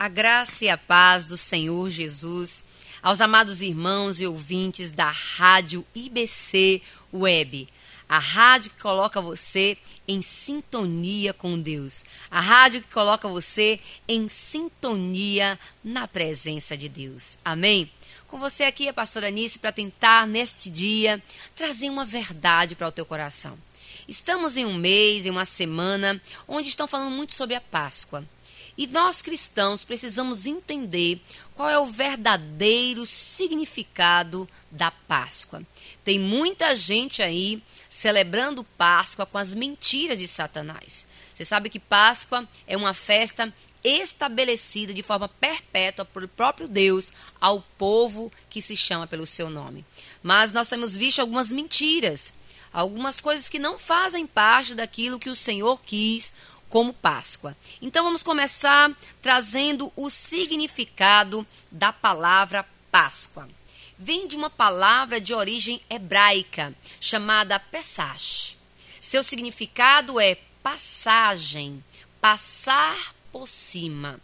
A graça e a paz do Senhor Jesus aos amados irmãos e ouvintes da Rádio IBC Web, a rádio que coloca você em sintonia com Deus, a rádio que coloca você em sintonia na presença de Deus. Amém? Com você aqui, a pastora Anice, para tentar neste dia trazer uma verdade para o teu coração. Estamos em um mês, em uma semana, onde estão falando muito sobre a Páscoa. E nós cristãos precisamos entender qual é o verdadeiro significado da Páscoa. Tem muita gente aí celebrando Páscoa com as mentiras de Satanás. Você sabe que Páscoa é uma festa estabelecida de forma perpétua pelo próprio Deus ao povo que se chama pelo seu nome. Mas nós temos visto algumas mentiras algumas coisas que não fazem parte daquilo que o Senhor quis como Páscoa. Então vamos começar trazendo o significado da palavra Páscoa. Vem de uma palavra de origem hebraica chamada Pesach. Seu significado é passagem, passar por cima.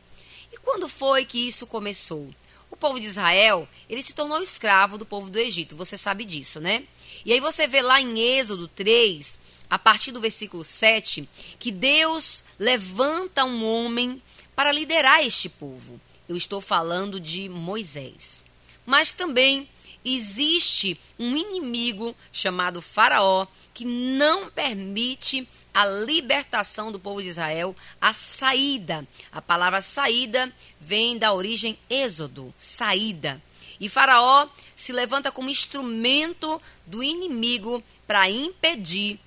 E quando foi que isso começou? O povo de Israel, ele se tornou escravo do povo do Egito, você sabe disso, né? E aí você vê lá em Êxodo 3, a partir do versículo 7, que Deus levanta um homem para liderar este povo. Eu estou falando de Moisés. Mas também existe um inimigo chamado Faraó que não permite a libertação do povo de Israel, a saída. A palavra saída vem da origem êxodo, saída. E Faraó se levanta como instrumento do inimigo para impedir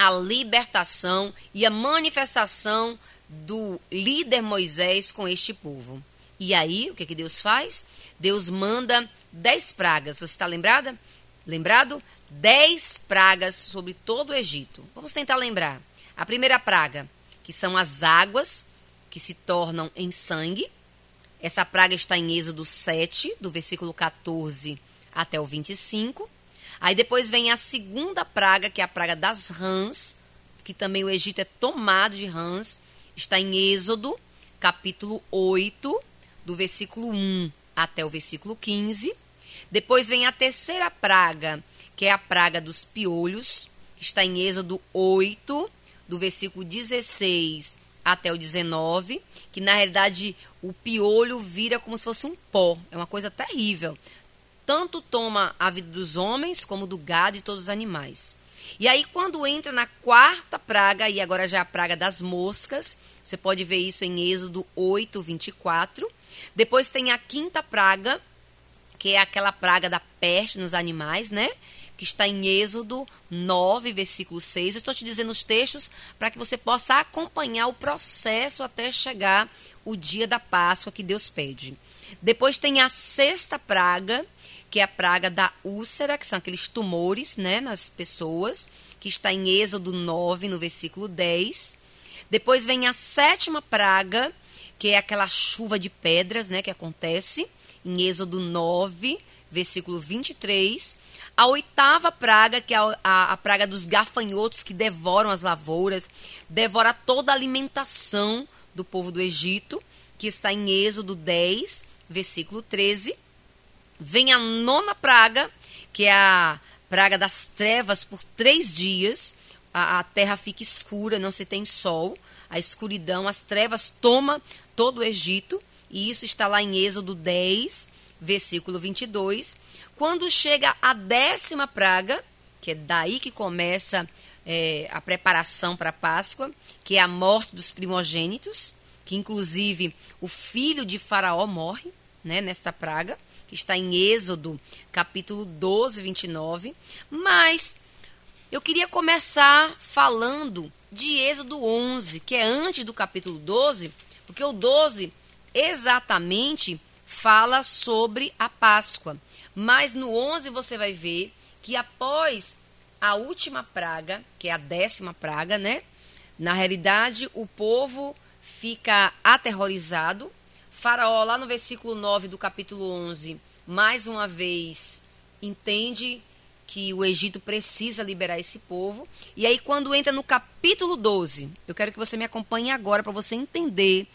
a libertação e a manifestação do líder Moisés com este povo. E aí, o que, que Deus faz? Deus manda dez pragas. Você está lembrada? Lembrado? Dez pragas sobre todo o Egito. Vamos tentar lembrar. A primeira praga, que são as águas que se tornam em sangue. Essa praga está em Êxodo 7, do versículo 14 até o 25. Aí depois vem a segunda praga, que é a praga das rãs, que também o Egito é tomado de rãs. Está em Êxodo, capítulo 8, do versículo 1 até o versículo 15. Depois vem a terceira praga, que é a praga dos piolhos, está em Êxodo 8, do versículo 16 até o 19, que na realidade o piolho vira como se fosse um pó. É uma coisa terrível. Tanto toma a vida dos homens como do gado e todos os animais. E aí, quando entra na quarta praga, e agora já é a praga das moscas, você pode ver isso em Êxodo 8, 24. Depois tem a quinta praga, que é aquela praga da peste nos animais, né? que está em Êxodo 9, versículo 6. Eu estou te dizendo os textos para que você possa acompanhar o processo até chegar o dia da Páscoa que Deus pede. Depois tem a sexta praga, que é a praga da úlcera, que são aqueles tumores né, nas pessoas, que está em Êxodo 9, no versículo 10. Depois vem a sétima praga, que é aquela chuva de pedras né, que acontece, em Êxodo 9, versículo 23. A oitava praga, que é a, a, a, praga dos gafanhotos que devoram as lavouras, devora toda a alimentação do povo do Egito, que está em Êxodo 10, versículo 13. Vem a nona praga, que é a praga das trevas por três dias. A, a terra fica escura, não se tem sol. A escuridão, as trevas toma todo o Egito. E isso está lá em Êxodo 10, versículo 22. Quando chega a décima praga, que é daí que começa é, a preparação para a Páscoa, que é a morte dos primogênitos, que inclusive o filho de Faraó morre né, nesta praga, que está em Êxodo, capítulo 12, 29. Mas eu queria começar falando de Êxodo 11, que é antes do capítulo 12, porque o 12 exatamente fala sobre a Páscoa. Mas no 11 você vai ver que após a última praga, que é a décima praga, né? Na realidade, o povo fica aterrorizado. Faraó, lá no versículo 9 do capítulo 11, mais uma vez entende que o Egito precisa liberar esse povo. E aí, quando entra no capítulo 12, eu quero que você me acompanhe agora para você entender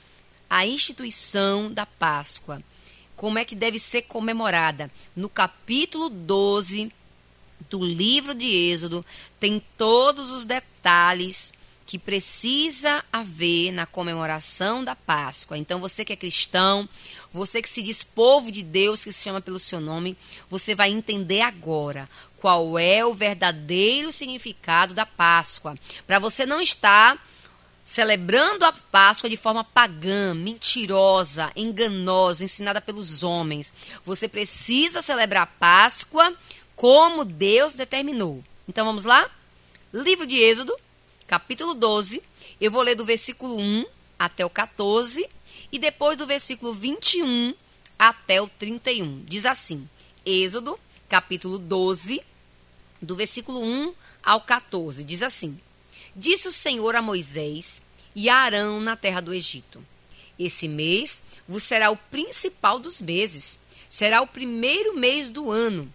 a instituição da Páscoa. Como é que deve ser comemorada? No capítulo 12 do livro de Êxodo, tem todos os detalhes que precisa haver na comemoração da Páscoa. Então, você que é cristão, você que se diz povo de Deus, que se chama pelo seu nome, você vai entender agora qual é o verdadeiro significado da Páscoa. Para você não estar celebrando a Páscoa de forma pagã, mentirosa, enganosa, ensinada pelos homens. Você precisa celebrar a Páscoa como Deus determinou. Então vamos lá? Livro de Êxodo, capítulo 12. Eu vou ler do versículo 1 até o 14 e depois do versículo 21 até o 31. Diz assim: Êxodo, capítulo 12, do versículo 1 ao 14. Diz assim: Disse o Senhor a Moisés e a Arão na terra do Egito: Esse mês vos será o principal dos meses, será o primeiro mês do ano.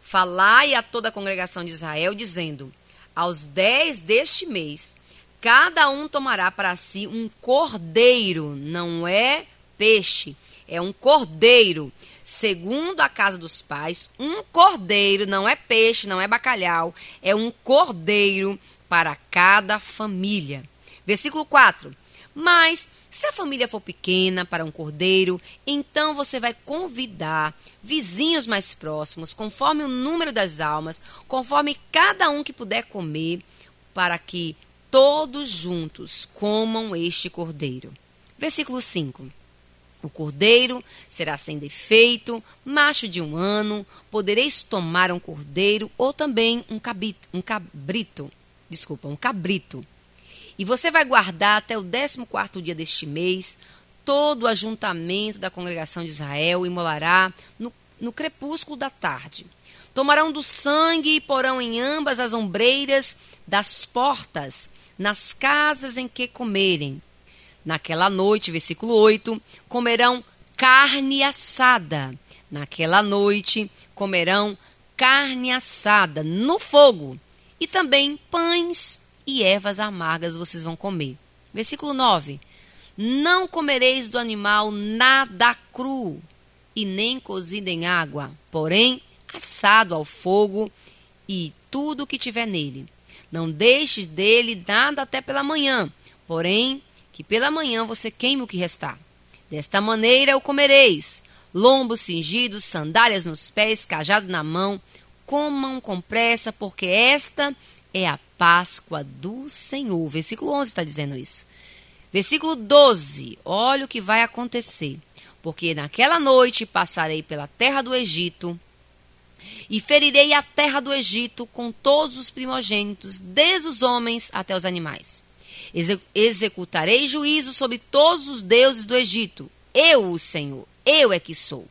Falai a toda a congregação de Israel, dizendo: Aos dez deste mês, cada um tomará para si um cordeiro, não é peixe, é um cordeiro, segundo a casa dos pais, um cordeiro, não é peixe, não é bacalhau, é um cordeiro para cada família. Versículo 4. Mas se a família for pequena para um cordeiro, então você vai convidar vizinhos mais próximos, conforme o número das almas, conforme cada um que puder comer, para que todos juntos comam este cordeiro. Versículo 5. O cordeiro será sem defeito, macho de um ano, podereis tomar um cordeiro ou também um cabrito, um cabrito desculpa, um cabrito. E você vai guardar até o 14 dia deste mês todo o ajuntamento da congregação de Israel e molará no, no crepúsculo da tarde. Tomarão do sangue e porão em ambas as ombreiras das portas, nas casas em que comerem. Naquela noite, versículo 8, comerão carne assada. Naquela noite comerão carne assada no fogo e também pães e ervas amargas vocês vão comer. Versículo 9: Não comereis do animal nada cru, e nem cozido em água, porém assado ao fogo e tudo o que tiver nele. Não deixes dele nada até pela manhã, porém que pela manhã você queime o que restar. Desta maneira o comereis: lombos cingidos, sandálias nos pés, cajado na mão, comam com pressa, porque esta é a Páscoa do Senhor. Versículo 11 está dizendo isso. Versículo 12, olha o que vai acontecer. Porque naquela noite passarei pela terra do Egito e ferirei a terra do Egito com todos os primogênitos, desde os homens até os animais. Executarei juízo sobre todos os deuses do Egito. Eu, o Senhor, eu é que sou.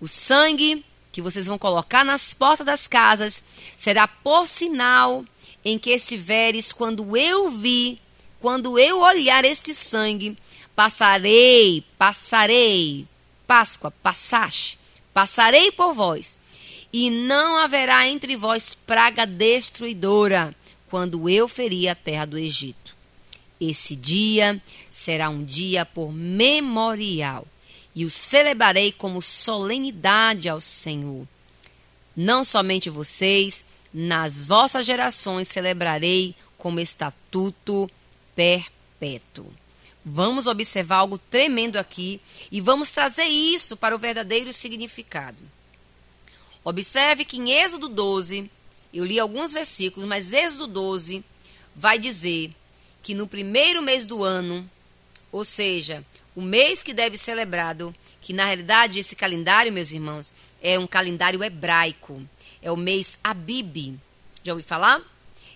O sangue que vocês vão colocar nas portas das casas será por sinal em que estiveres quando eu vi, quando eu olhar este sangue, passarei, passarei, Páscoa, passaste, passarei por vós, e não haverá entre vós praga destruidora, quando eu ferir a terra do Egito. Esse dia será um dia por memorial e o celebrarei como solenidade ao Senhor. Não somente vocês, nas vossas gerações celebrarei como estatuto perpétuo. Vamos observar algo tremendo aqui e vamos trazer isso para o verdadeiro significado. Observe que em Êxodo 12, eu li alguns versículos, mas Êxodo 12 vai dizer que no primeiro mês do ano, ou seja, o mês que deve ser celebrado, que na realidade esse calendário, meus irmãos, é um calendário hebraico. É o mês Abib. Já ouviu falar?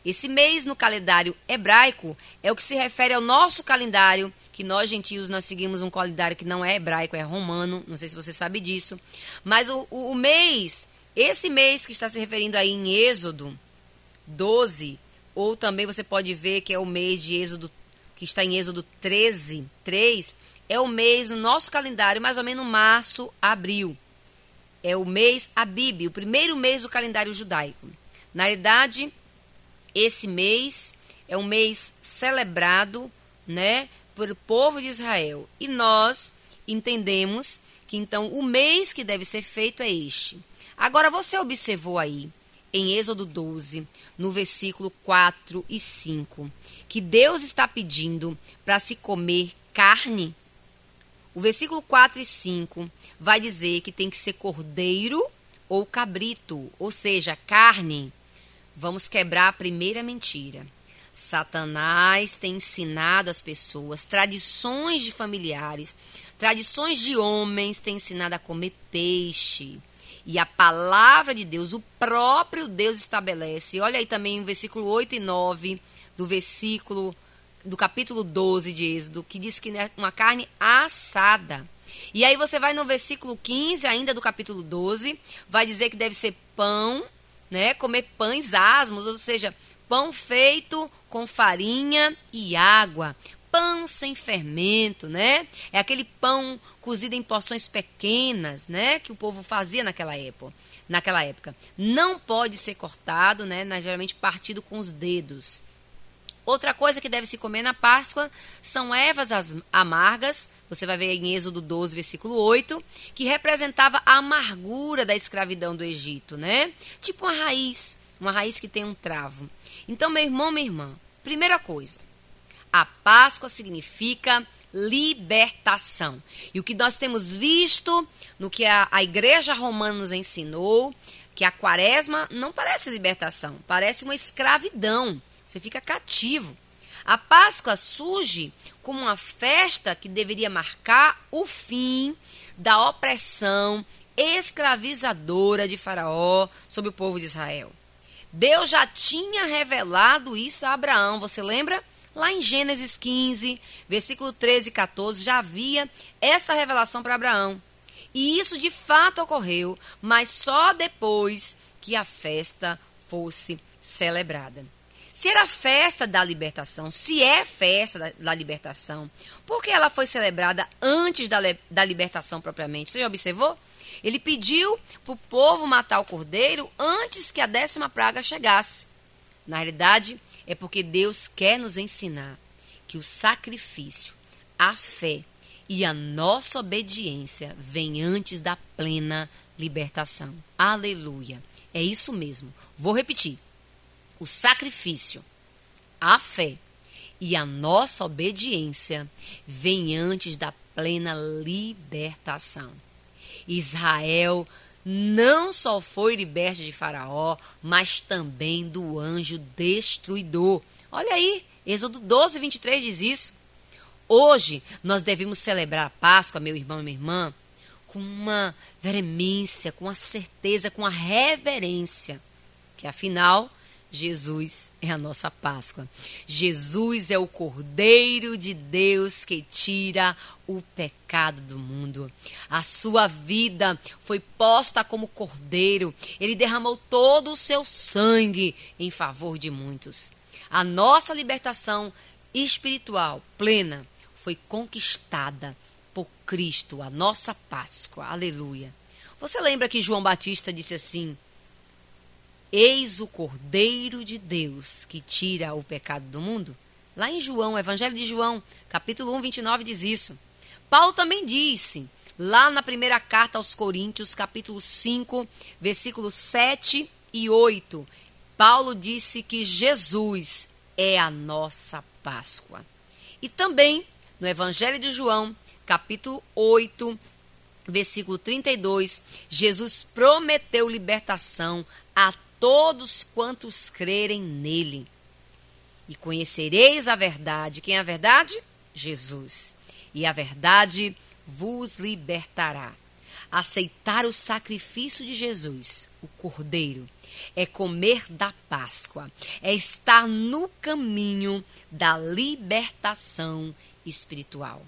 Esse mês no calendário hebraico é o que se refere ao nosso calendário, que nós gentios nós seguimos um calendário que não é hebraico, é romano, não sei se você sabe disso. Mas o, o, o mês, esse mês que está se referindo aí em Êxodo 12, ou também você pode ver que é o mês de Êxodo, que está em Êxodo 13, 3, é o mês no nosso calendário, mais ou menos março, abril. É o mês Abib, o primeiro mês do calendário judaico. Na realidade, esse mês é um mês celebrado, né, pelo povo de Israel. E nós entendemos que então o mês que deve ser feito é este. Agora você observou aí em Êxodo 12, no versículo 4 e 5, que Deus está pedindo para se comer carne? O versículo 4 e 5 vai dizer que tem que ser cordeiro ou cabrito, ou seja, carne. Vamos quebrar a primeira mentira. Satanás tem ensinado as pessoas tradições de familiares, tradições de homens, tem ensinado a comer peixe. E a palavra de Deus, o próprio Deus estabelece. Olha aí também o versículo 8 e 9 do versículo do capítulo 12 de Êxodo, que diz que é uma carne assada. E aí você vai no versículo 15 ainda do capítulo 12, vai dizer que deve ser pão, né? Comer pães asmos, ou seja, pão feito com farinha e água. Pão sem fermento, né? É aquele pão cozido em porções pequenas, né? Que o povo fazia naquela época. Naquela época. Não pode ser cortado, né? Geralmente partido com os dedos. Outra coisa que deve se comer na Páscoa são ervas amargas, você vai ver em Êxodo 12, versículo 8, que representava a amargura da escravidão do Egito, né? Tipo uma raiz, uma raiz que tem um travo. Então, meu irmão, minha irmã, primeira coisa, a Páscoa significa libertação. E o que nós temos visto no que a, a igreja romana nos ensinou, que a quaresma não parece libertação, parece uma escravidão. Você fica cativo. A Páscoa surge como uma festa que deveria marcar o fim da opressão escravizadora de Faraó sobre o povo de Israel. Deus já tinha revelado isso a Abraão, você lembra? Lá em Gênesis 15, versículo 13 e 14, já havia esta revelação para Abraão. E isso de fato ocorreu, mas só depois que a festa fosse celebrada. Se era festa da libertação, se é festa da, da libertação, por que ela foi celebrada antes da, da libertação propriamente? Você já observou? Ele pediu para o povo matar o cordeiro antes que a décima praga chegasse. Na realidade, é porque Deus quer nos ensinar que o sacrifício, a fé e a nossa obediência vem antes da plena libertação. Aleluia. É isso mesmo. Vou repetir o sacrifício, a fé e a nossa obediência vem antes da plena libertação. Israel não só foi liberto de Faraó, mas também do anjo destruidor. Olha aí, Êxodo 12, 23 diz isso. Hoje nós devemos celebrar a Páscoa, meu irmão e minha irmã, com uma veemência, com a certeza, com a reverência, que afinal Jesus é a nossa Páscoa. Jesus é o Cordeiro de Deus que tira o pecado do mundo. A sua vida foi posta como cordeiro. Ele derramou todo o seu sangue em favor de muitos. A nossa libertação espiritual plena foi conquistada por Cristo, a nossa Páscoa. Aleluia. Você lembra que João Batista disse assim: Eis o Cordeiro de Deus que tira o pecado do mundo? Lá em João, Evangelho de João, capítulo 1, 29, diz isso. Paulo também disse, lá na primeira carta aos Coríntios, capítulo 5, versículos 7 e 8. Paulo disse que Jesus é a nossa Páscoa. E também no Evangelho de João, capítulo 8, versículo 32, Jesus prometeu libertação a todos quantos crerem nele. E conhecereis a verdade. Quem é a verdade? Jesus. E a verdade vos libertará. Aceitar o sacrifício de Jesus, o Cordeiro, é comer da Páscoa, é estar no caminho da libertação espiritual.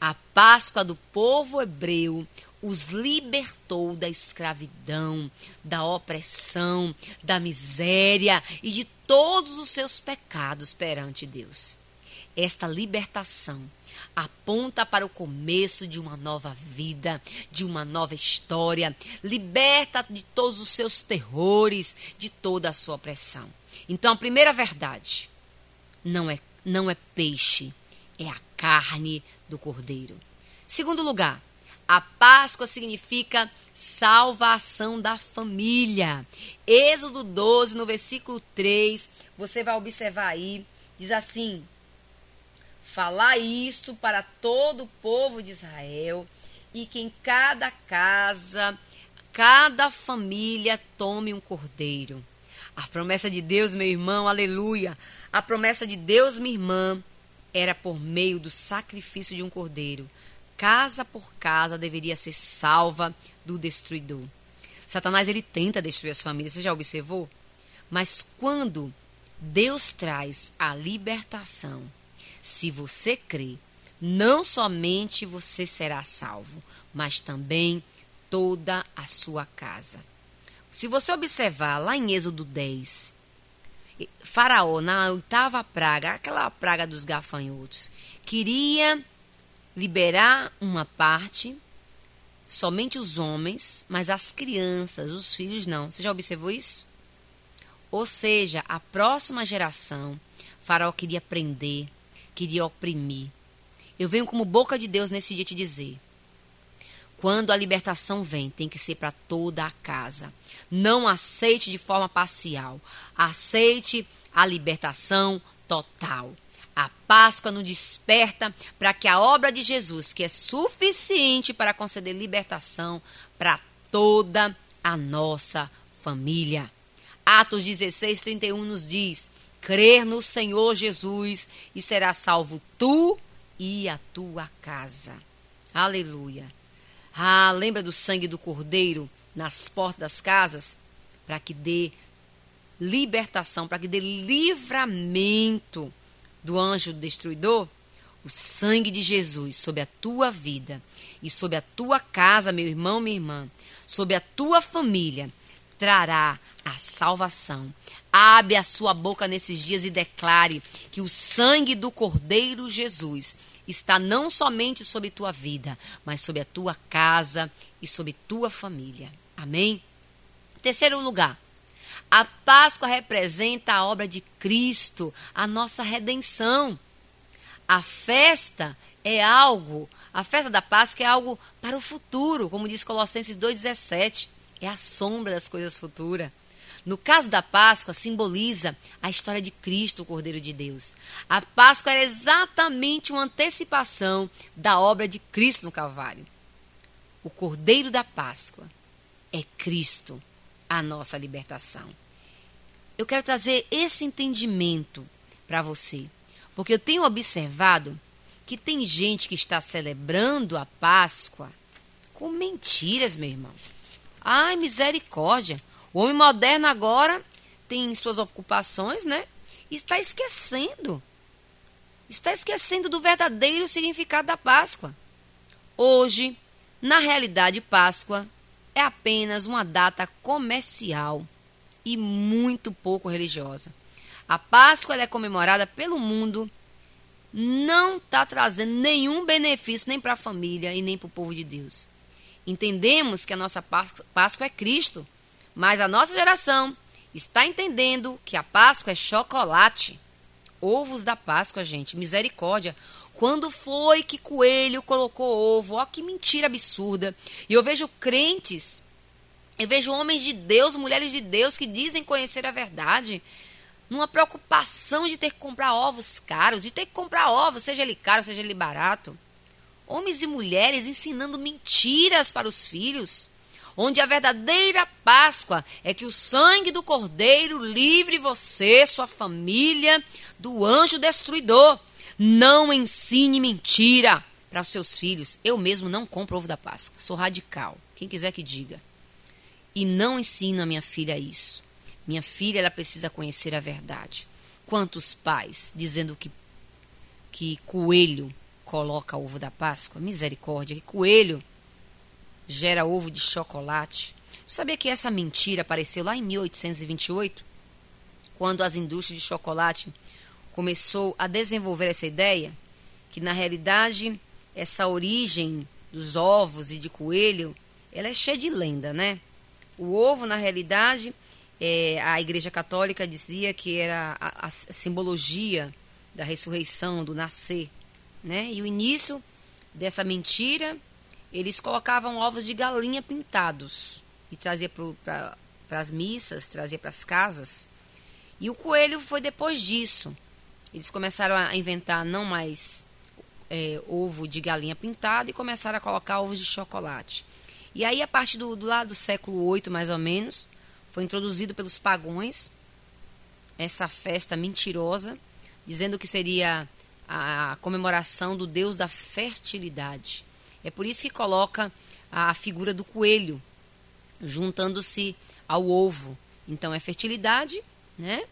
A Páscoa do povo hebreu os libertou da escravidão, da opressão, da miséria e de todos os seus pecados perante Deus. Esta libertação aponta para o começo de uma nova vida, de uma nova história, liberta de todos os seus terrores, de toda a sua opressão. Então, a primeira verdade não é não é peixe é a carne do cordeiro. Segundo lugar, a Páscoa significa salvação da família. Êxodo 12, no versículo 3, você vai observar aí, diz assim: Falar isso para todo o povo de Israel e que em cada casa, cada família tome um cordeiro. A promessa de Deus, meu irmão, aleluia. A promessa de Deus, minha irmã, era por meio do sacrifício de um cordeiro. Casa por casa deveria ser salva do destruidor. Satanás ele tenta destruir as famílias, você já observou? Mas quando Deus traz a libertação, se você crê, não somente você será salvo, mas também toda a sua casa. Se você observar lá em Êxodo 10, Faraó, na oitava praga, aquela praga dos gafanhotos, queria liberar uma parte, somente os homens, mas as crianças, os filhos não. Você já observou isso? Ou seja, a próxima geração, Faraó queria prender, queria oprimir. Eu venho como boca de Deus nesse dia te dizer: quando a libertação vem, tem que ser para toda a casa. Não aceite de forma parcial. Aceite a libertação total. A Páscoa nos desperta para que a obra de Jesus, que é suficiente para conceder libertação para toda a nossa família. Atos 16, 31 nos diz: crer no Senhor Jesus e será salvo tu e a tua casa. Aleluia. Ah, lembra do sangue do cordeiro nas portas das casas? Para que dê libertação, para que dê livramento do anjo destruidor? O sangue de Jesus sobre a tua vida e sobre a tua casa, meu irmão, minha irmã, sobre a tua família, trará a salvação. Abre a sua boca nesses dias e declare que o sangue do Cordeiro Jesus está não somente sobre tua vida, mas sobre a tua casa e sobre tua família. Amém? Terceiro lugar, a Páscoa representa a obra de Cristo, a nossa redenção. A festa é algo, a festa da Páscoa é algo para o futuro, como diz Colossenses 2,17. É a sombra das coisas futuras. No caso da Páscoa, simboliza a história de Cristo, o Cordeiro de Deus. A Páscoa era exatamente uma antecipação da obra de Cristo no Calvário. O Cordeiro da Páscoa é Cristo, a nossa libertação. Eu quero trazer esse entendimento para você, porque eu tenho observado que tem gente que está celebrando a Páscoa com mentiras, meu irmão. Ai, misericórdia. O homem moderno agora tem suas ocupações, né? E está esquecendo. Está esquecendo do verdadeiro significado da Páscoa. Hoje, na realidade, Páscoa é apenas uma data comercial e muito pouco religiosa. A Páscoa é comemorada pelo mundo, não está trazendo nenhum benefício nem para a família e nem para o povo de Deus. Entendemos que a nossa Páscoa é Cristo mas a nossa geração está entendendo que a Páscoa é chocolate. Ovos da Páscoa, gente, misericórdia. Quando foi que coelho colocou ovo? Ó, que mentira absurda. E eu vejo crentes, eu vejo homens de Deus, mulheres de Deus que dizem conhecer a verdade, numa preocupação de ter que comprar ovos caros, de ter que comprar ovos, seja ele caro, seja ele barato. Homens e mulheres ensinando mentiras para os filhos onde a verdadeira Páscoa é que o sangue do Cordeiro livre você, sua família, do anjo destruidor. Não ensine mentira para os seus filhos. Eu mesmo não compro ovo da Páscoa, sou radical. Quem quiser que diga. E não ensino a minha filha isso. Minha filha ela precisa conhecer a verdade. Quantos pais dizendo que que coelho coloca ovo da Páscoa? Misericórdia, que coelho gera ovo de chocolate. Sabia que essa mentira apareceu lá em 1828, quando as indústrias de chocolate começou a desenvolver essa ideia, que na realidade essa origem dos ovos e de coelho, ela é cheia de lenda, né? O ovo, na realidade, é, a Igreja Católica dizia que era a, a simbologia da ressurreição, do nascer. né? E o início dessa mentira, eles colocavam ovos de galinha pintados e trazia para as missas, trazia para as casas. E o coelho foi depois disso. Eles começaram a inventar não mais é, ovo de galinha pintado e começaram a colocar ovos de chocolate. E aí, a partir do, do lado do século VIII, mais ou menos, foi introduzido pelos pagões essa festa mentirosa, dizendo que seria a comemoração do deus da fertilidade. É por isso que coloca a figura do coelho, juntando-se ao ovo. Então é fertilidade, né?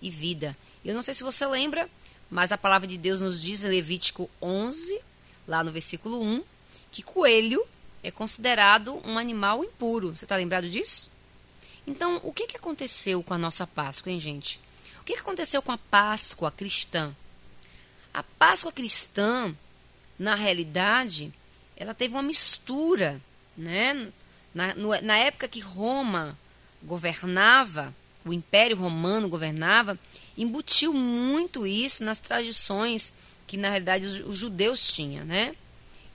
E vida. Eu não sei se você lembra, mas a palavra de Deus nos diz em Levítico 11, lá no versículo 1, que coelho é considerado um animal impuro. Você está lembrado disso? Então, o que, que aconteceu com a nossa Páscoa, hein, gente? O que, que aconteceu com a Páscoa cristã? A Páscoa cristã, na realidade, ela teve uma mistura, né? Na, no, na época que Roma governava, o Império Romano governava, embutiu muito isso nas tradições que na realidade os, judeus tinham, né?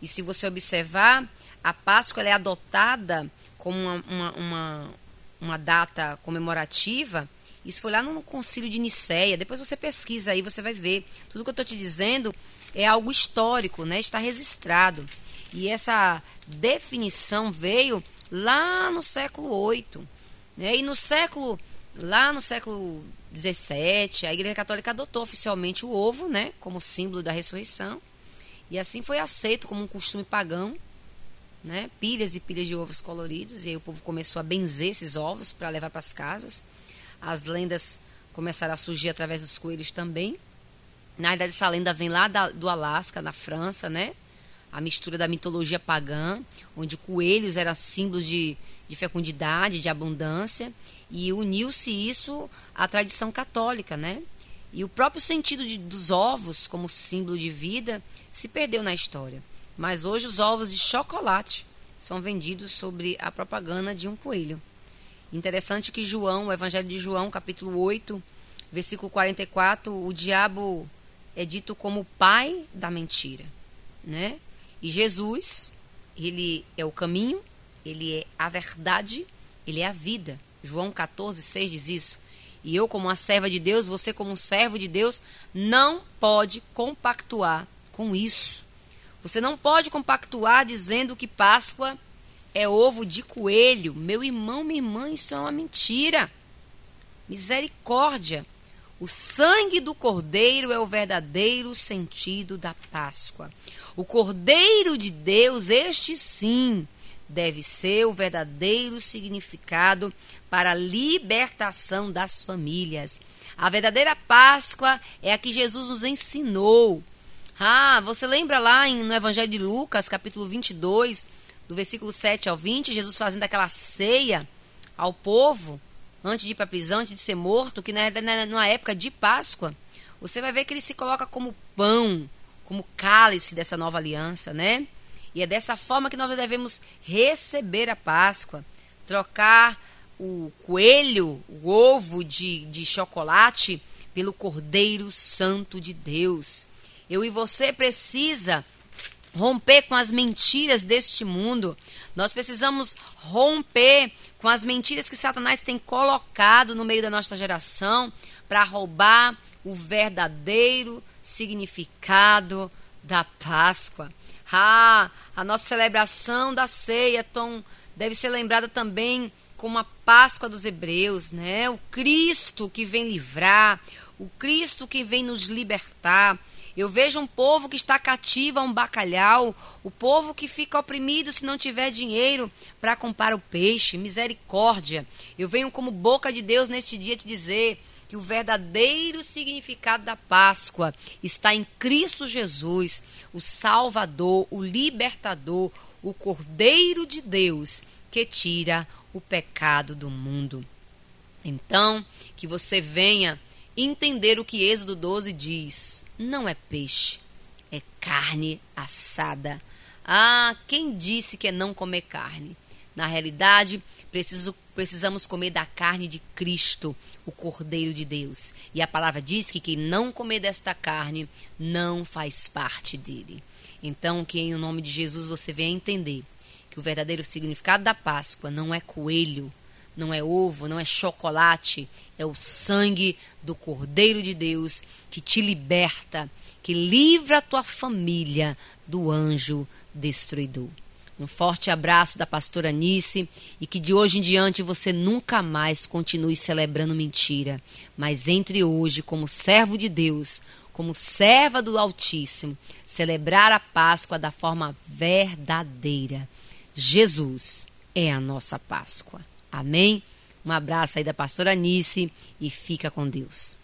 E se você observar, a Páscoa é adotada como uma, uma, uma, uma, data comemorativa. Isso foi lá no Concílio de Nicéia. Depois você pesquisa aí, você vai ver. Tudo que eu estou te dizendo é algo histórico, né? Está registrado. E essa definição veio lá no século VIII. Né? E no século, lá no século 17, a Igreja Católica adotou oficialmente o ovo, né, como símbolo da ressurreição, e assim foi aceito como um costume pagão, né, pilhas e pilhas de ovos coloridos, e aí o povo começou a benzer esses ovos para levar para as casas. As lendas começaram a surgir através dos coelhos também. Na verdade, essa lenda vem lá da, do Alasca, na França, né? A mistura da mitologia pagã, onde coelhos eram símbolos de, de fecundidade, de abundância, e uniu-se isso à tradição católica, né? E o próprio sentido de, dos ovos como símbolo de vida se perdeu na história. Mas hoje os ovos de chocolate são vendidos sobre a propaganda de um coelho. Interessante que João, o Evangelho de João, capítulo 8, versículo 44, o diabo é dito como pai da mentira, né? E Jesus, ele é o caminho, ele é a verdade, ele é a vida. João 14, 6 diz isso. E eu, como uma serva de Deus, você, como um servo de Deus, não pode compactuar com isso. Você não pode compactuar dizendo que Páscoa é ovo de coelho. Meu irmão, minha irmã, isso é uma mentira. Misericórdia. O sangue do cordeiro é o verdadeiro sentido da Páscoa. O cordeiro de Deus, este sim, deve ser o verdadeiro significado para a libertação das famílias. A verdadeira Páscoa é a que Jesus nos ensinou. Ah, você lembra lá no Evangelho de Lucas, capítulo 22, do versículo 7 ao 20, Jesus fazendo aquela ceia ao povo antes de ir para a prisão, antes de ser morto, que na, numa época de Páscoa, você vai ver que ele se coloca como pão, como cálice dessa nova aliança, né? E é dessa forma que nós devemos receber a Páscoa, trocar o coelho, o ovo de, de chocolate, pelo Cordeiro Santo de Deus. Eu e você precisa romper com as mentiras deste mundo. Nós precisamos romper com as mentiras que Satanás tem colocado no meio da nossa geração para roubar o verdadeiro significado da Páscoa. Ah, a nossa celebração da ceia Tom, deve ser lembrada também como a Páscoa dos Hebreus, né? O Cristo que vem livrar, o Cristo que vem nos libertar. Eu vejo um povo que está cativo a um bacalhau, o povo que fica oprimido se não tiver dinheiro para comprar o peixe. Misericórdia. Eu venho como boca de Deus neste dia te dizer que o verdadeiro significado da Páscoa está em Cristo Jesus, o Salvador, o Libertador, o Cordeiro de Deus que tira o pecado do mundo. Então, que você venha entender o que Êxodo 12 diz: não é peixe, é carne assada. Ah, quem disse que é não comer carne? Na realidade, preciso precisamos comer da carne de Cristo, o Cordeiro de Deus. E a palavra diz que quem não comer desta carne não faz parte dele. Então, que em nome de Jesus você venha entender que o verdadeiro significado da Páscoa não é coelho, não é ovo, não é chocolate, é o sangue do Cordeiro de Deus que te liberta, que livra a tua família do anjo destruidor. Um forte abraço da pastora Nice e que de hoje em diante você nunca mais continue celebrando mentira, mas entre hoje como servo de Deus, como serva do Altíssimo, celebrar a Páscoa da forma verdadeira. Jesus é a nossa Páscoa. Amém? Um abraço aí da pastora Nice e fica com Deus.